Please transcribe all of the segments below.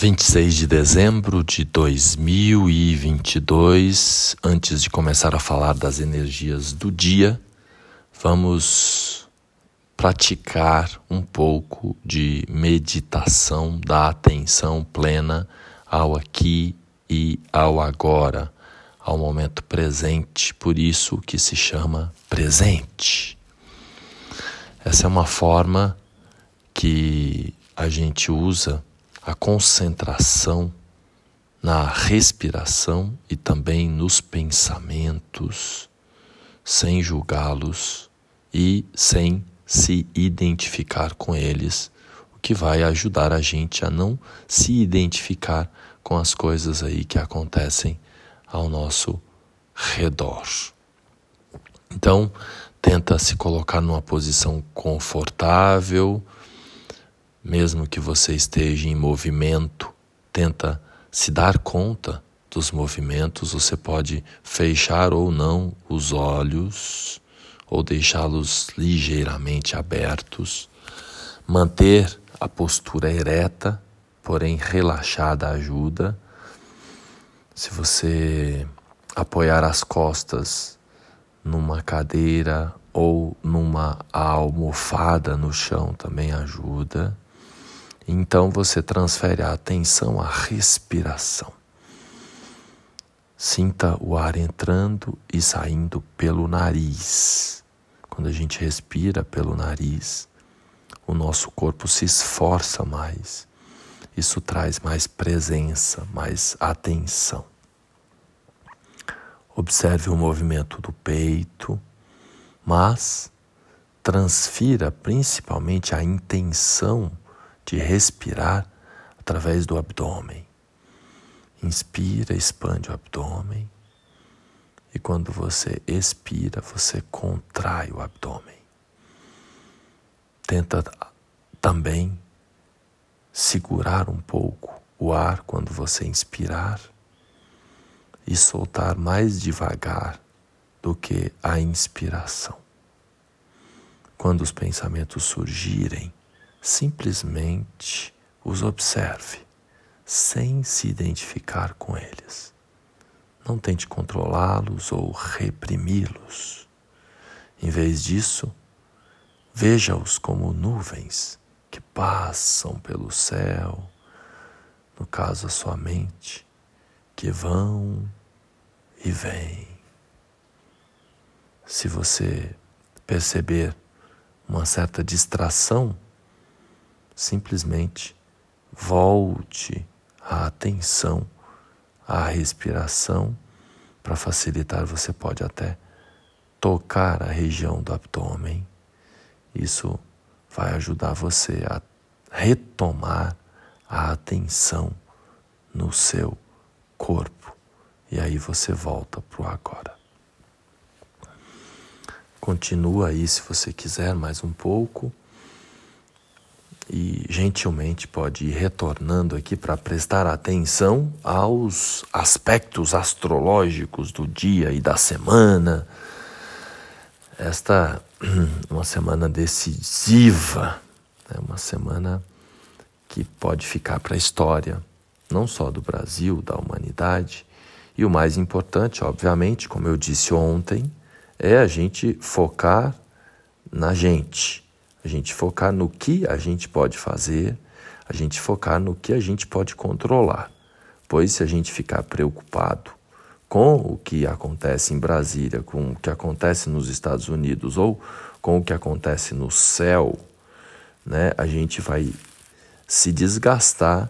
26 de dezembro de 2022, antes de começar a falar das energias do dia, vamos praticar um pouco de meditação da atenção plena ao aqui e ao agora, ao momento presente, por isso que se chama presente. Essa é uma forma que a gente usa a concentração na respiração e também nos pensamentos, sem julgá-los e sem se identificar com eles, o que vai ajudar a gente a não se identificar com as coisas aí que acontecem ao nosso redor. Então, tenta se colocar numa posição confortável, mesmo que você esteja em movimento, tenta se dar conta dos movimentos, você pode fechar ou não os olhos ou deixá-los ligeiramente abertos, manter a postura ereta, porém relaxada ajuda. Se você apoiar as costas numa cadeira ou numa almofada no chão também ajuda. Então você transfere a atenção à respiração. Sinta o ar entrando e saindo pelo nariz. Quando a gente respira pelo nariz, o nosso corpo se esforça mais. Isso traz mais presença, mais atenção. Observe o movimento do peito, mas transfira principalmente a intenção de respirar através do abdômen. Inspira, expande o abdômen. E quando você expira, você contrai o abdômen. Tenta também segurar um pouco o ar quando você inspirar e soltar mais devagar do que a inspiração. Quando os pensamentos surgirem, simplesmente os observe, sem se identificar com eles. Não tente controlá-los ou reprimi-los. Em vez disso, veja-os como nuvens que passam pelo céu, no caso a sua mente, que vão e vêm. Se você perceber uma certa distração, simplesmente volte a atenção à respiração. Para facilitar, você pode até tocar a região do abdômen. Isso vai ajudar você a retomar a atenção no seu corpo. E aí você volta para o agora. Continua aí se você quiser mais um pouco e gentilmente pode ir retornando aqui para prestar atenção aos aspectos astrológicos do dia e da semana. Esta uma semana decisiva, é uma semana que pode ficar para a história, não só do Brasil, da humanidade. E o mais importante, obviamente, como eu disse ontem, é a gente focar na gente a gente focar no que a gente pode fazer, a gente focar no que a gente pode controlar. Pois se a gente ficar preocupado com o que acontece em Brasília, com o que acontece nos Estados Unidos ou com o que acontece no céu, né, a gente vai se desgastar,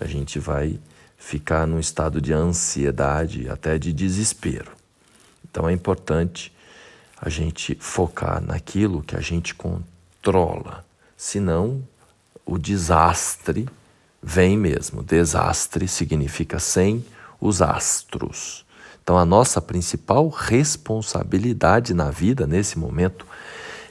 a gente vai ficar num estado de ansiedade, até de desespero. Então é importante a gente focar naquilo que a gente controla senão o desastre vem mesmo. Desastre significa sem os astros. Então, a nossa principal responsabilidade na vida, nesse momento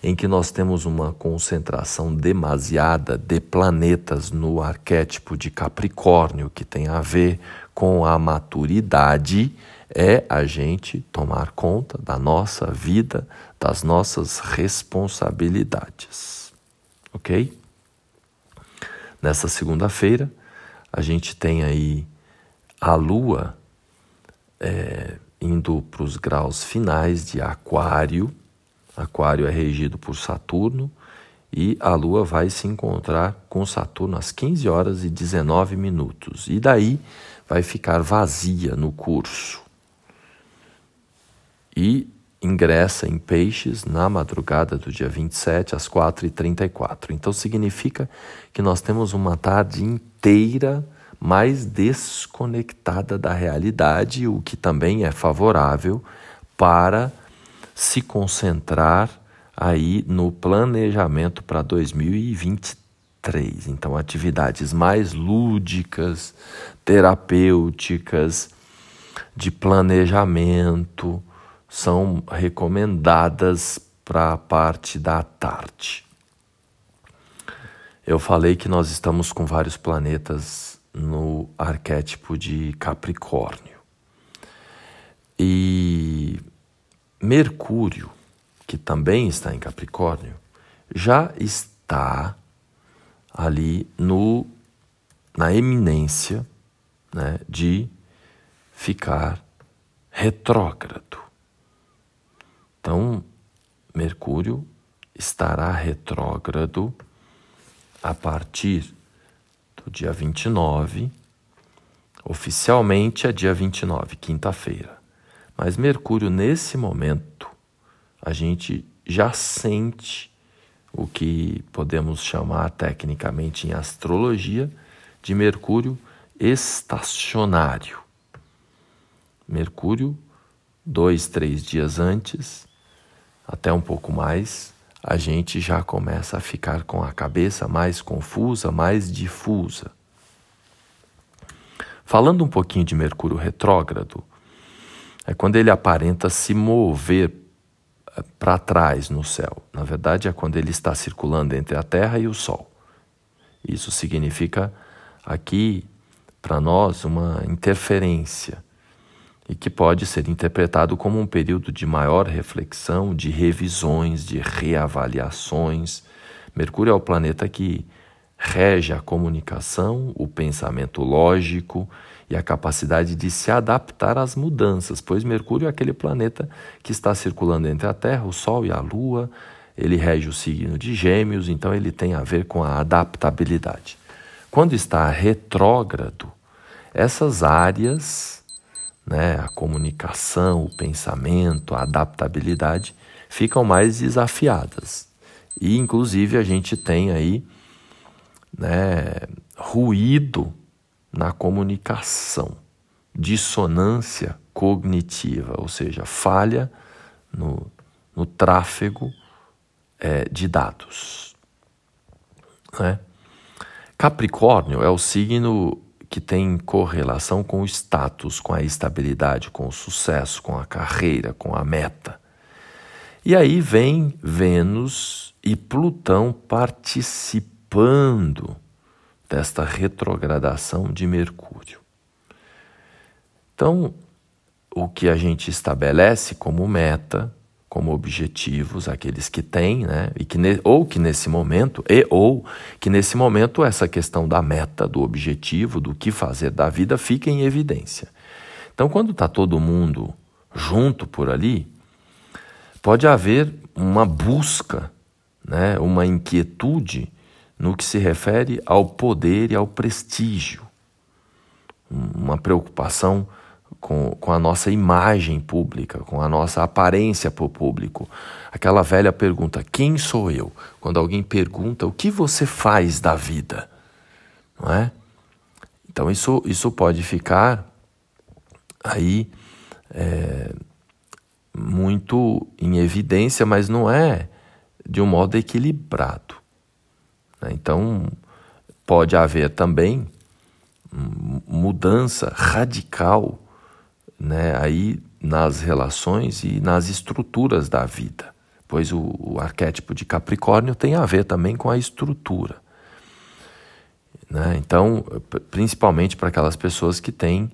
em que nós temos uma concentração demasiada de planetas no arquétipo de Capricórnio, que tem a ver com a maturidade, é a gente tomar conta da nossa vida, das nossas responsabilidades. Ok? Nessa segunda-feira, a gente tem aí a Lua é, indo para os graus finais de Aquário. Aquário é regido por Saturno e a Lua vai se encontrar com Saturno às 15 horas e 19 minutos. E daí vai ficar vazia no curso. E ingressa em Peixes na madrugada do dia 27 às 4h34. Então significa que nós temos uma tarde inteira mais desconectada da realidade, o que também é favorável para se concentrar aí no planejamento para 2023. Então, atividades mais lúdicas, terapêuticas, de planejamento são recomendadas para a parte da tarde. Eu falei que nós estamos com vários planetas no arquétipo de Capricórnio. E Mercúrio, que também está em Capricórnio, já está ali no na eminência né, de ficar retrógrado. Então, Mercúrio estará retrógrado a partir do dia 29, oficialmente é dia 29, quinta-feira. Mas Mercúrio, nesse momento, a gente já sente o que podemos chamar tecnicamente em astrologia de Mercúrio estacionário. Mercúrio, dois, três dias antes, até um pouco mais, a gente já começa a ficar com a cabeça mais confusa, mais difusa. Falando um pouquinho de Mercúrio retrógrado, é quando ele aparenta se mover eh, para trás no céu. Na verdade, é quando ele está circulando entre a Terra e o Sol. Isso significa aqui para nós uma interferência e que pode ser interpretado como um período de maior reflexão, de revisões, de reavaliações. Mercúrio é o planeta que rege a comunicação, o pensamento lógico e a capacidade de se adaptar às mudanças, pois Mercúrio é aquele planeta que está circulando entre a Terra, o Sol e a Lua. Ele rege o signo de Gêmeos, então ele tem a ver com a adaptabilidade. Quando está retrógrado, essas áreas né, a comunicação, o pensamento, a adaptabilidade ficam mais desafiadas. E, inclusive, a gente tem aí né, ruído na comunicação, dissonância cognitiva, ou seja, falha no, no tráfego é, de dados. Né? Capricórnio é o signo que tem correlação com o status, com a estabilidade, com o sucesso, com a carreira, com a meta. E aí vem Vênus e Plutão participando desta retrogradação de Mercúrio. Então, o que a gente estabelece como meta como objetivos aqueles que têm, né? E que ou que nesse momento e ou que nesse momento essa questão da meta, do objetivo, do que fazer da vida fica em evidência. Então, quando está todo mundo junto por ali, pode haver uma busca, né? Uma inquietude no que se refere ao poder e ao prestígio, uma preocupação com, com a nossa imagem pública, com a nossa aparência para o público. Aquela velha pergunta: quem sou eu? Quando alguém pergunta o que você faz da vida, não é? Então isso, isso pode ficar aí é, muito em evidência, mas não é de um modo equilibrado. Né? Então pode haver também mudança radical né, aí nas relações e nas estruturas da vida, pois o, o arquétipo de Capricórnio tem a ver também com a estrutura. Né? Então, principalmente para aquelas pessoas que têm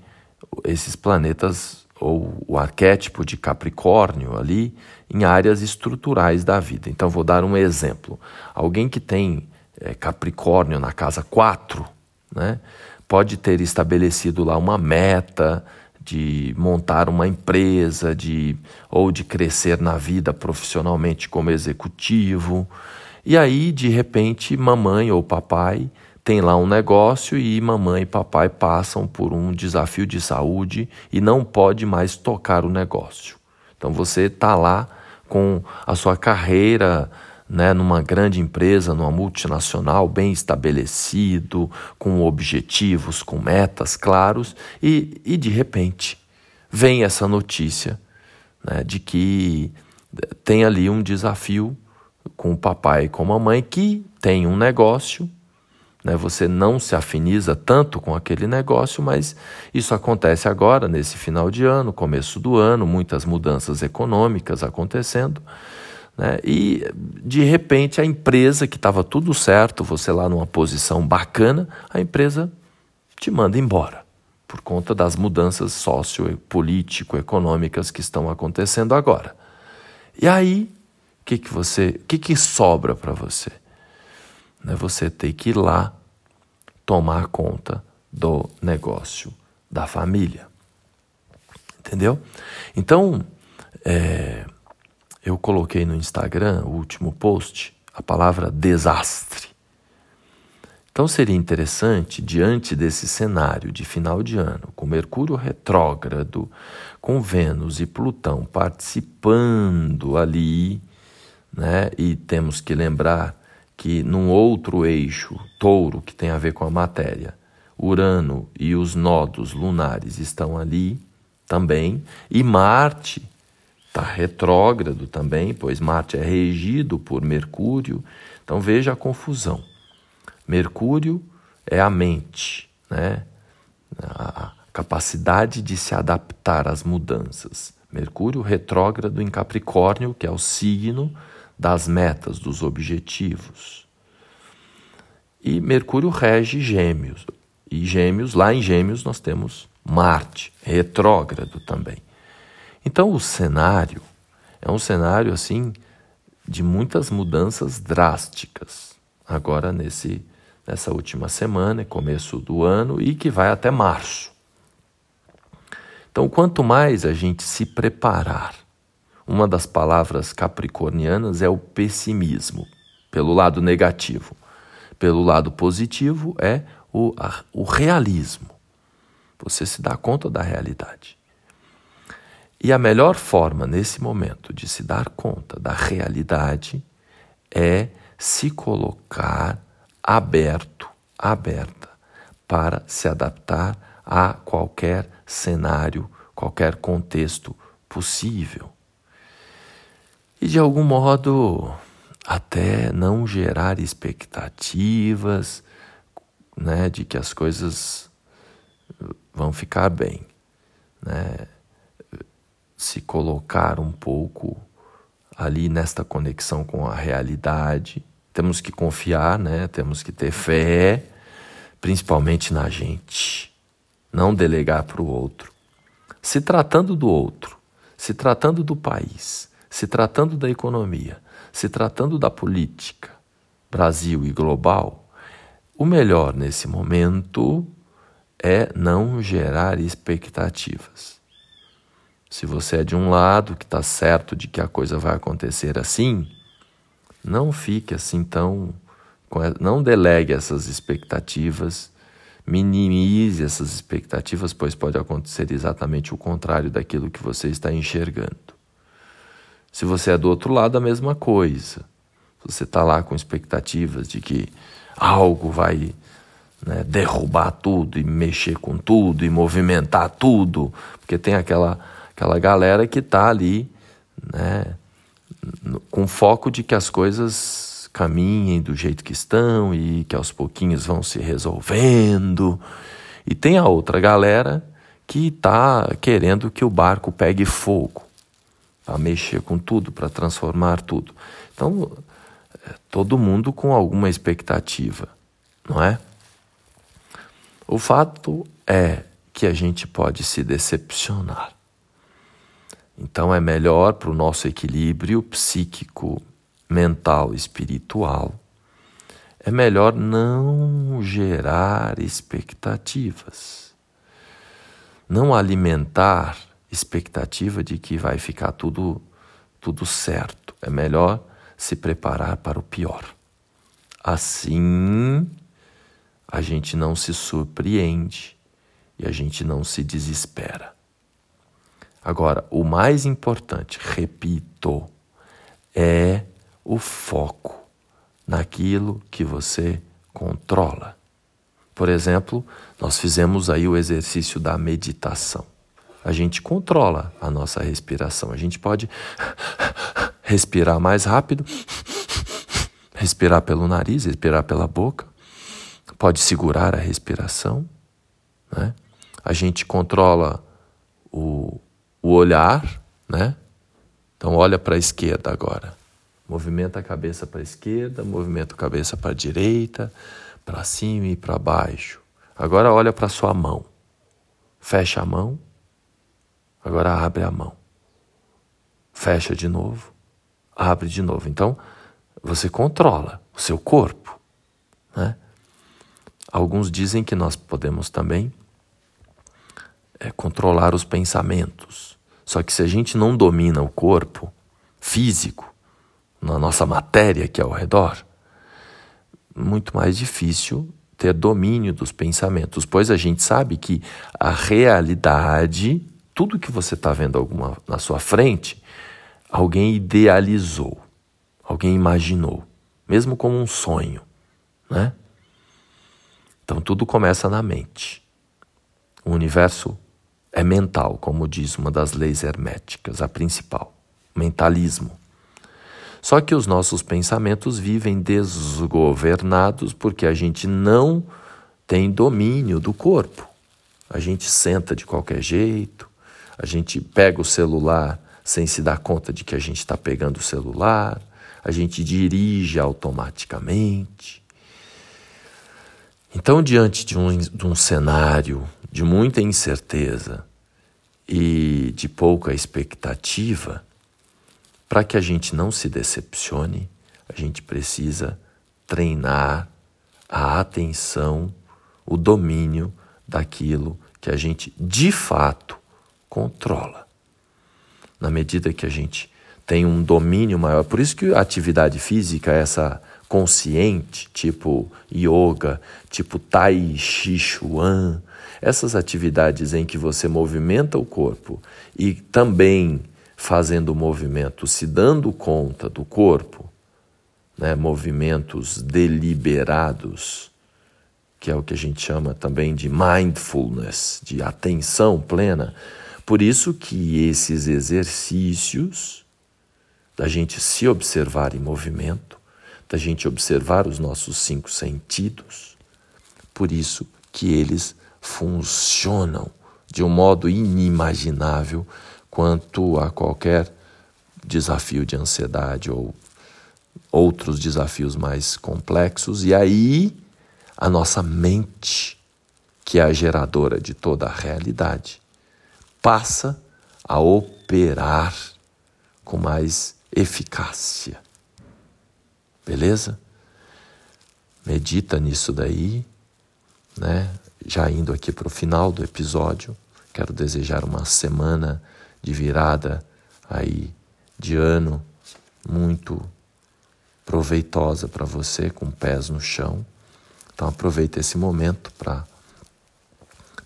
esses planetas ou o arquétipo de Capricórnio ali em áreas estruturais da vida. Então, vou dar um exemplo. Alguém que tem é, Capricórnio na casa 4, né, pode ter estabelecido lá uma meta de montar uma empresa, de ou de crescer na vida profissionalmente como executivo. E aí, de repente, mamãe ou papai tem lá um negócio e mamãe e papai passam por um desafio de saúde e não pode mais tocar o negócio. Então você está lá com a sua carreira né, numa grande empresa, numa multinacional, bem estabelecido, com objetivos, com metas claros, e, e de repente vem essa notícia né, de que tem ali um desafio com o papai e com a mamãe que tem um negócio. Né, você não se afiniza tanto com aquele negócio, mas isso acontece agora, nesse final de ano, começo do ano, muitas mudanças econômicas acontecendo. Né? E de repente a empresa que estava tudo certo, você lá numa posição bacana, a empresa te manda embora por conta das mudanças sociopolítico-econômicas que estão acontecendo agora. E aí, o que, que você, o que, que sobra para você? Né? Você tem que ir lá tomar conta do negócio da família. Entendeu? Então, é, eu coloquei no Instagram, o último post, a palavra desastre. Então seria interessante, diante desse cenário de final de ano, com Mercúrio retrógrado, com Vênus e Plutão participando ali, né? E temos que lembrar que num outro eixo, touro, que tem a ver com a matéria, Urano e os nodos lunares estão ali também, e Marte está retrógrado também, pois Marte é regido por Mercúrio. Então veja a confusão. Mercúrio é a mente, né? a capacidade de se adaptar às mudanças. Mercúrio retrógrado em Capricórnio, que é o signo das metas, dos objetivos. E Mercúrio rege Gêmeos. E Gêmeos, lá em Gêmeos, nós temos Marte, retrógrado também. Então o cenário é um cenário assim de muitas mudanças drásticas. Agora nesse nessa última semana, começo do ano e que vai até março. Então, quanto mais a gente se preparar, uma das palavras capricornianas é o pessimismo, pelo lado negativo. Pelo lado positivo é o, a, o realismo. Você se dá conta da realidade. E a melhor forma nesse momento de se dar conta da realidade é se colocar aberto, aberta, para se adaptar a qualquer cenário, qualquer contexto possível. E de algum modo até não gerar expectativas né, de que as coisas vão ficar bem. Né? Se colocar um pouco ali nesta conexão com a realidade. Temos que confiar, né? Temos que ter fé, principalmente na gente. Não delegar para o outro. Se tratando do outro, se tratando do país, se tratando da economia, se tratando da política, Brasil e global, o melhor nesse momento é não gerar expectativas. Se você é de um lado que está certo de que a coisa vai acontecer assim, não fique assim tão. Não delegue essas expectativas, minimize essas expectativas, pois pode acontecer exatamente o contrário daquilo que você está enxergando. Se você é do outro lado, a mesma coisa. Você está lá com expectativas de que algo vai né, derrubar tudo e mexer com tudo e movimentar tudo, porque tem aquela aquela galera que está ali, né, com foco de que as coisas caminhem do jeito que estão e que aos pouquinhos vão se resolvendo. E tem a outra galera que está querendo que o barco pegue fogo, para mexer com tudo, para transformar tudo. Então, é, todo mundo com alguma expectativa, não é? O fato é que a gente pode se decepcionar. Então é melhor para o nosso equilíbrio psíquico, mental, espiritual, é melhor não gerar expectativas. Não alimentar expectativa de que vai ficar tudo tudo certo. É melhor se preparar para o pior. Assim, a gente não se surpreende e a gente não se desespera. Agora, o mais importante, repito, é o foco naquilo que você controla. Por exemplo, nós fizemos aí o exercício da meditação. A gente controla a nossa respiração. A gente pode respirar mais rápido, respirar pelo nariz, respirar pela boca, pode segurar a respiração. Né? A gente controla o, o olhar, né? Então olha para a esquerda agora. Movimenta a cabeça para a esquerda, movimenta a cabeça para a direita, para cima e para baixo. Agora olha para a sua mão. Fecha a mão. Agora abre a mão. Fecha de novo. Abre de novo. Então, você controla o seu corpo. Né? Alguns dizem que nós podemos também é, controlar os pensamentos. Só que se a gente não domina o corpo físico, na nossa matéria que é ao redor, muito mais difícil ter domínio dos pensamentos, pois a gente sabe que a realidade, tudo que você está vendo alguma, na sua frente, alguém idealizou, alguém imaginou, mesmo como um sonho, né? Então tudo começa na mente. O universo é mental, como diz uma das leis herméticas, a principal, mentalismo. Só que os nossos pensamentos vivem desgovernados porque a gente não tem domínio do corpo. A gente senta de qualquer jeito, a gente pega o celular sem se dar conta de que a gente está pegando o celular, a gente dirige automaticamente. Então, diante de um, de um cenário de muita incerteza e de pouca expectativa, para que a gente não se decepcione, a gente precisa treinar a atenção, o domínio daquilo que a gente de fato controla. Na medida que a gente tem um domínio maior, por isso que a atividade física, essa consciente, tipo yoga, tipo tai chi chuan, essas atividades em que você movimenta o corpo e também fazendo o movimento, se dando conta do corpo, né, movimentos deliberados, que é o que a gente chama também de mindfulness, de atenção plena. Por isso que esses exercícios da gente se observar em movimento, da gente observar os nossos cinco sentidos, por isso que eles funcionam de um modo inimaginável quanto a qualquer desafio de ansiedade ou outros desafios mais complexos. E aí a nossa mente, que é a geradora de toda a realidade, passa a operar com mais eficácia. Beleza? Medita nisso daí, né? Já indo aqui para o final do episódio, quero desejar uma semana de virada aí de ano muito proveitosa para você, com pés no chão. Então aproveita esse momento para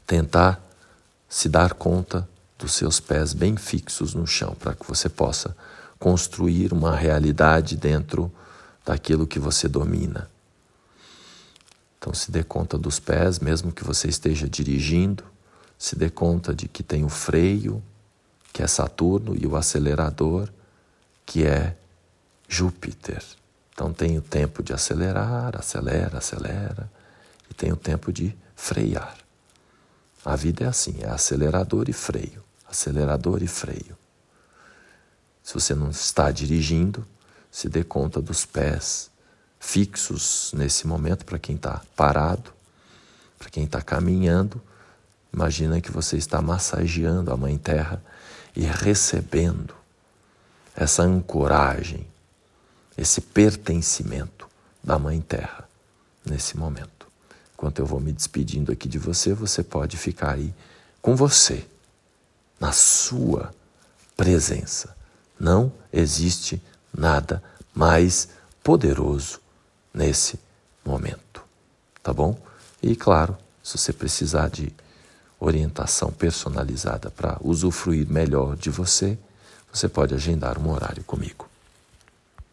tentar se dar conta dos seus pés bem fixos no chão, para que você possa construir uma realidade dentro daquilo que você domina. Então se dê conta dos pés, mesmo que você esteja dirigindo, se dê conta de que tem o freio, que é Saturno, e o acelerador, que é Júpiter. Então tem o tempo de acelerar, acelera, acelera, e tem o tempo de frear. A vida é assim, é acelerador e freio, acelerador e freio. Se você não está dirigindo, se dê conta dos pés fixos nesse momento para quem está parado, para quem está caminhando. Imagina que você está massageando a Mãe Terra e recebendo essa ancoragem, esse pertencimento da Mãe Terra. nesse momento. Enquanto eu vou me despedindo aqui de você, você pode ficar aí com você, na sua presença. Não existe nada mais poderoso nesse momento. Tá bom? E claro, se você precisar de orientação personalizada para usufruir melhor de você, você pode agendar um horário comigo.